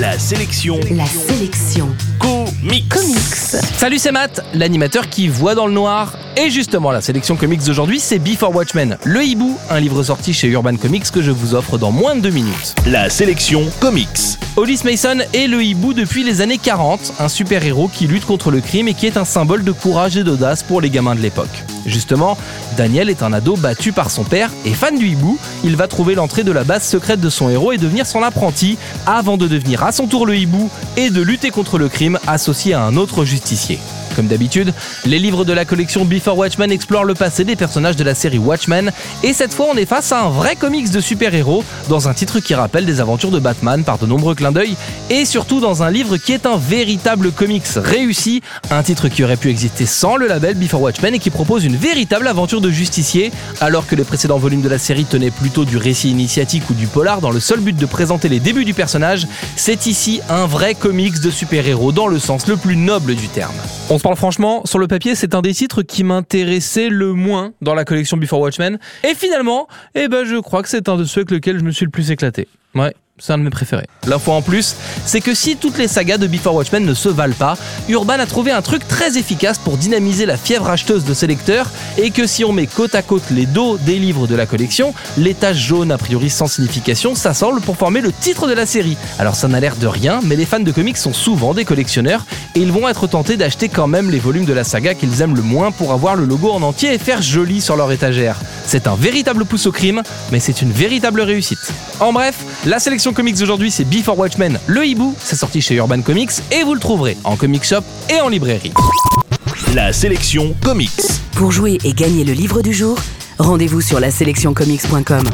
La sélection La sélection comics. comics. Salut, c'est Matt, l'animateur qui voit dans le noir. Et justement, la sélection comics d'aujourd'hui, c'est Before Watchmen, le hibou, un livre sorti chez Urban Comics que je vous offre dans moins de deux minutes. La sélection comics. Hollis Mason est le hibou depuis les années 40, un super-héros qui lutte contre le crime et qui est un symbole de courage et d'audace pour les gamins de l'époque. Justement, Daniel est un ado battu par son père et fan du hibou, il va trouver l'entrée de la base secrète de son héros et devenir son apprenti avant de devenir à son tour le hibou et de lutter contre le crime associé à un autre justicier. Comme d'habitude, les livres de la collection Before Watchmen explorent le passé des personnages de la série Watchmen, et cette fois on est face à un vrai comics de super-héros, dans un titre qui rappelle des aventures de Batman par de nombreux clins d'œil, et surtout dans un livre qui est un véritable comics réussi, un titre qui aurait pu exister sans le label Before Watchmen et qui propose une véritable aventure de justicier, alors que les précédents volumes de la série tenaient plutôt du récit initiatique ou du polar dans le seul but de présenter les débuts du personnage, c'est ici un vrai comics de super-héros dans le sens le plus noble du terme. Se parle franchement, sur le papier, c'est un des titres qui m'intéressait le moins dans la collection Before Watchmen. Et finalement, eh ben, je crois que c'est un de ceux avec lesquels je me suis le plus éclaté. Ouais. C'est un de mes préférés. L'info en plus, c'est que si toutes les sagas de Before Watchmen ne se valent pas, Urban a trouvé un truc très efficace pour dynamiser la fièvre acheteuse de ses lecteurs et que si on met côte à côte les dos des livres de la collection, les taches jaunes a priori sans signification s'assemblent pour former le titre de la série. Alors ça n'a l'air de rien, mais les fans de comics sont souvent des collectionneurs et ils vont être tentés d'acheter quand même les volumes de la saga qu'ils aiment le moins pour avoir le logo en entier et faire joli sur leur étagère. C'est un véritable pouce au crime, mais c'est une véritable réussite. En bref, la sélection comics d'aujourd'hui c'est Before Watchmen, le hibou, c'est sorti chez Urban Comics et vous le trouverez en comic shop et en librairie. La sélection comics. Pour jouer et gagner le livre du jour, rendez-vous sur la sélectioncomics.com.